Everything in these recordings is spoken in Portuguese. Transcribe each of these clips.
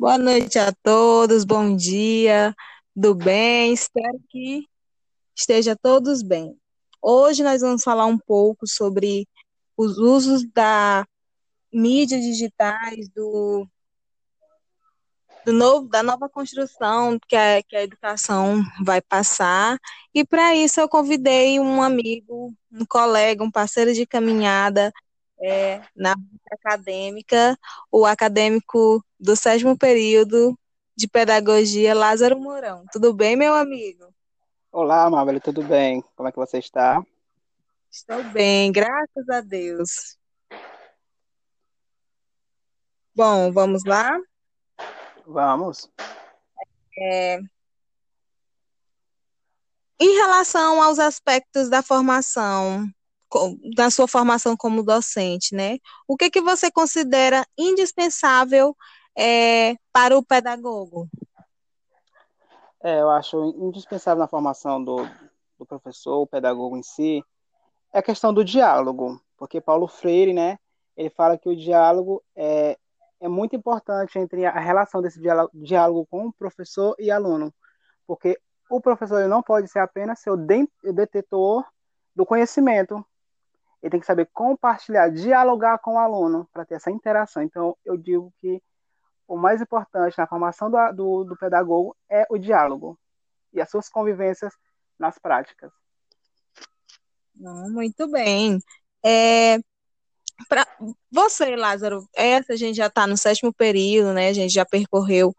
Boa noite a todos, bom dia, do bem, espero que esteja todos bem. Hoje nós vamos falar um pouco sobre os usos da mídias digitais, do, do novo, da nova construção que a, que a educação vai passar. E para isso eu convidei um amigo, um colega, um parceiro de caminhada é, na acadêmica, o acadêmico do sétimo período de pedagogia, Lázaro Mourão. Tudo bem, meu amigo? Olá, Mabel, tudo bem? Como é que você está? Estou bem, graças a Deus. Bom, vamos lá? Vamos. É... Em relação aos aspectos da formação da sua formação como docente, né? O que que você considera indispensável é, para o pedagogo? É, eu acho indispensável na formação do, do professor, o pedagogo em si, é a questão do diálogo, porque Paulo Freire, né, ele fala que o diálogo é, é muito importante entre a relação desse diálogo, diálogo com professor e aluno, porque o professor ele não pode ser apenas seu detetor do conhecimento, ele tem que saber compartilhar, dialogar com o aluno para ter essa interação. Então, eu digo que o mais importante na formação do, do, do pedagogo é o diálogo e as suas convivências nas práticas. Muito bem. É, para você, Lázaro, essa a gente já está no sétimo período, né? A gente já percorreu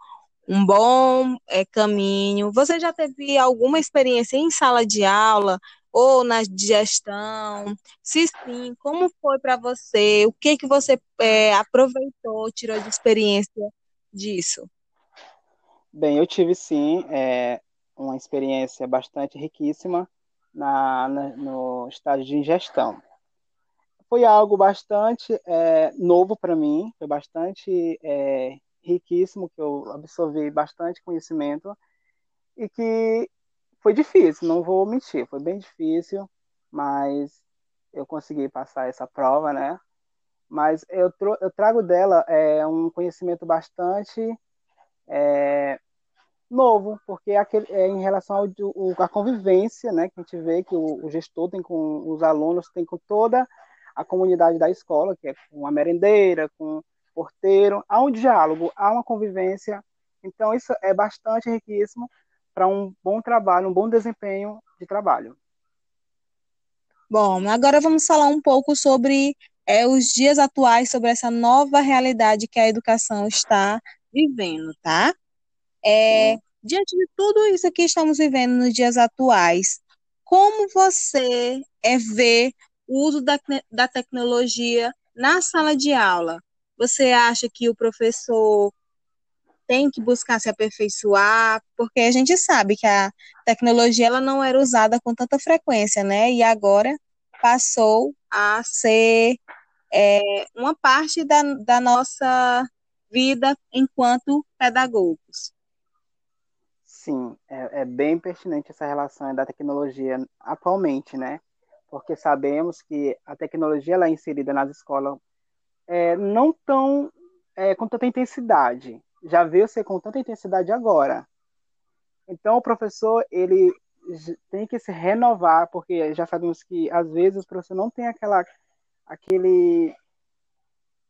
um bom é, caminho. Você já teve alguma experiência em sala de aula? Ou na digestão? Se sim, como foi para você? O que que você é, aproveitou, tirou de experiência disso? Bem, eu tive sim é, uma experiência bastante riquíssima na, na, no estágio de ingestão. Foi algo bastante é, novo para mim, foi bastante é, riquíssimo, que eu absorvi bastante conhecimento e que foi difícil, não vou mentir, foi bem difícil, mas eu consegui passar essa prova, né? Mas eu, eu trago dela é, um conhecimento bastante é, novo, porque aquele, é em relação à convivência, né? Que a gente vê que o, o, gestor tem com os alunos, tem com toda a comunidade da escola, que é com a merendeira, com o porteiro, há um diálogo, há uma convivência. Então, isso é bastante riquíssimo para um bom trabalho, um bom desempenho de trabalho. Bom, agora vamos falar um pouco sobre é, os dias atuais, sobre essa nova realidade que a educação está vivendo, tá? É, diante de tudo isso que estamos vivendo nos dias atuais, como você é, vê o uso da, da tecnologia na sala de aula? Você acha que o professor tem que buscar se aperfeiçoar, porque a gente sabe que a tecnologia ela não era usada com tanta frequência, né? E agora passou a ser é, uma parte da, da nossa vida enquanto pedagogos. Sim, é, é, bem pertinente essa relação da tecnologia atualmente, né? Porque sabemos que a tecnologia ela é inserida nas escolas é, não tão é, com tanta intensidade, já veio ser com tanta intensidade agora. Então o professor ele tem que se renovar, porque já sabemos que às vezes o professor não tem aquela aquele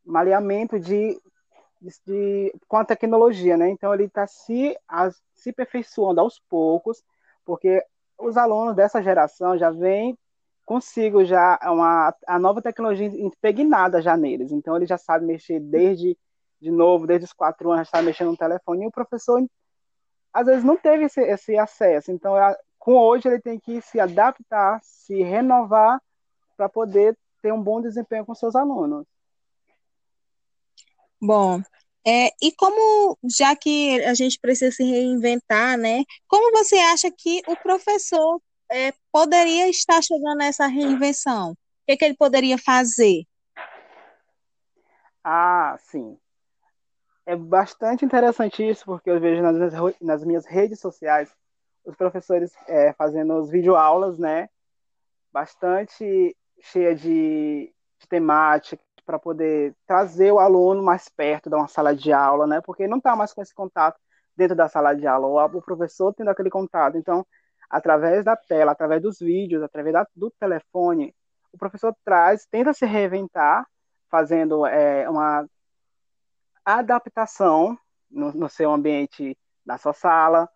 maleamento de, de, de com a tecnologia, né? Então ele está se se aperfeiçoando aos poucos, porque os alunos dessa geração já vêm consigo já uma a nova tecnologia impregnada já neles. Então ele já sabe mexer desde de novo, desde os quatro anos, está mexendo no telefone, e o professor, às vezes, não teve esse, esse acesso. Então, com hoje, ele tem que se adaptar, se renovar, para poder ter um bom desempenho com seus alunos. Bom, é, e como, já que a gente precisa se reinventar, né? Como você acha que o professor é, poderia estar chegando nessa reinvenção? O que, que ele poderia fazer? Ah, sim é bastante interessante isso, porque eu vejo nas minhas, nas minhas redes sociais os professores é, fazendo as videoaulas, né? Bastante cheia de, de temática, para poder trazer o aluno mais perto de uma sala de aula, né? Porque não está mais com esse contato dentro da sala de aula, o professor tendo aquele contato. Então, através da tela, através dos vídeos, através da, do telefone, o professor traz, tenta se reinventar, fazendo é, uma adaptação no, no seu ambiente, na sua sala,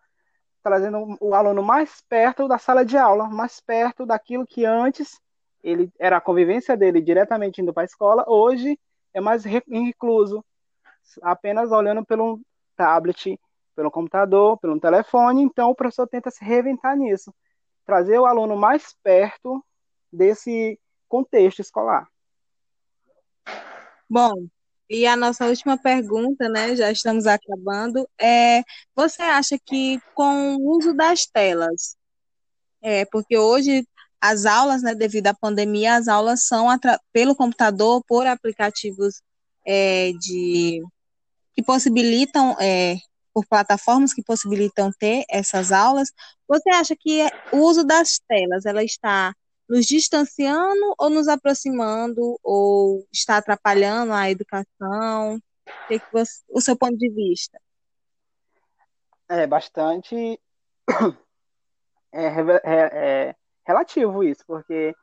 trazendo o aluno mais perto da sala de aula, mais perto daquilo que antes ele era a convivência dele diretamente indo para a escola, hoje é mais recluso, apenas olhando pelo tablet, pelo computador, pelo telefone. Então o professor tenta se reinventar nisso, trazer o aluno mais perto desse contexto escolar. Bom, e a nossa última pergunta, né? Já estamos acabando. É, você acha que com o uso das telas, é, porque hoje as aulas, né, devido à pandemia, as aulas são pelo computador, por aplicativos é, de que possibilitam, é, por plataformas que possibilitam ter essas aulas. Você acha que o uso das telas, ela está nos distanciando ou nos aproximando, ou está atrapalhando a educação? O que, você, o seu ponto de vista? É bastante é, é, é relativo isso, porque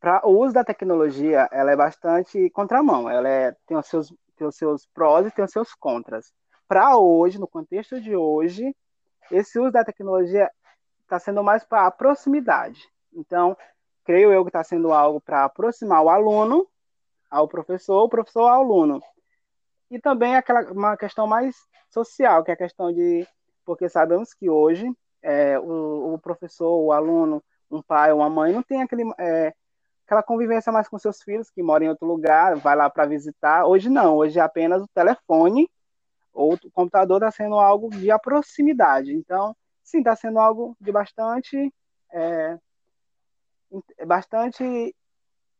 para o uso da tecnologia, ela é bastante contramão. Ela é, tem, os seus, tem os seus prós e tem os seus contras. Para hoje, no contexto de hoje, esse uso da tecnologia está sendo mais para a proximidade. Então, creio eu que está sendo algo para aproximar o aluno ao professor, o professor ao aluno. E também aquela uma questão mais social, que é a questão de porque sabemos que hoje é, o, o, professor, o aluno, um pai, uma mãe não tem aquele é, aquela convivência mais com seus filhos que moram em outro lugar, vai lá para visitar. Hoje não, hoje é apenas o telefone ou o computador está sendo algo de proximidade. Então, sim, está sendo algo de bastante é, bastante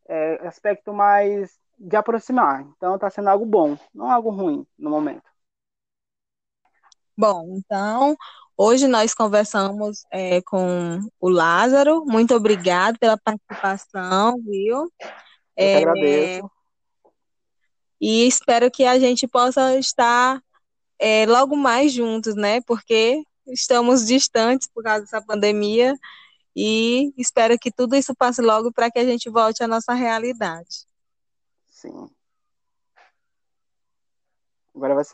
é, aspecto mais de aproximar. Então está sendo algo bom, não algo ruim no momento. Bom, então hoje nós conversamos é, com o Lázaro. Muito obrigado pela participação, viu? Eu é, agradeço. E espero que a gente possa estar é, logo mais juntos, né? Porque estamos distantes por causa dessa pandemia e espero que tudo isso passe logo para que a gente volte à nossa realidade. Sim. Agora vai ser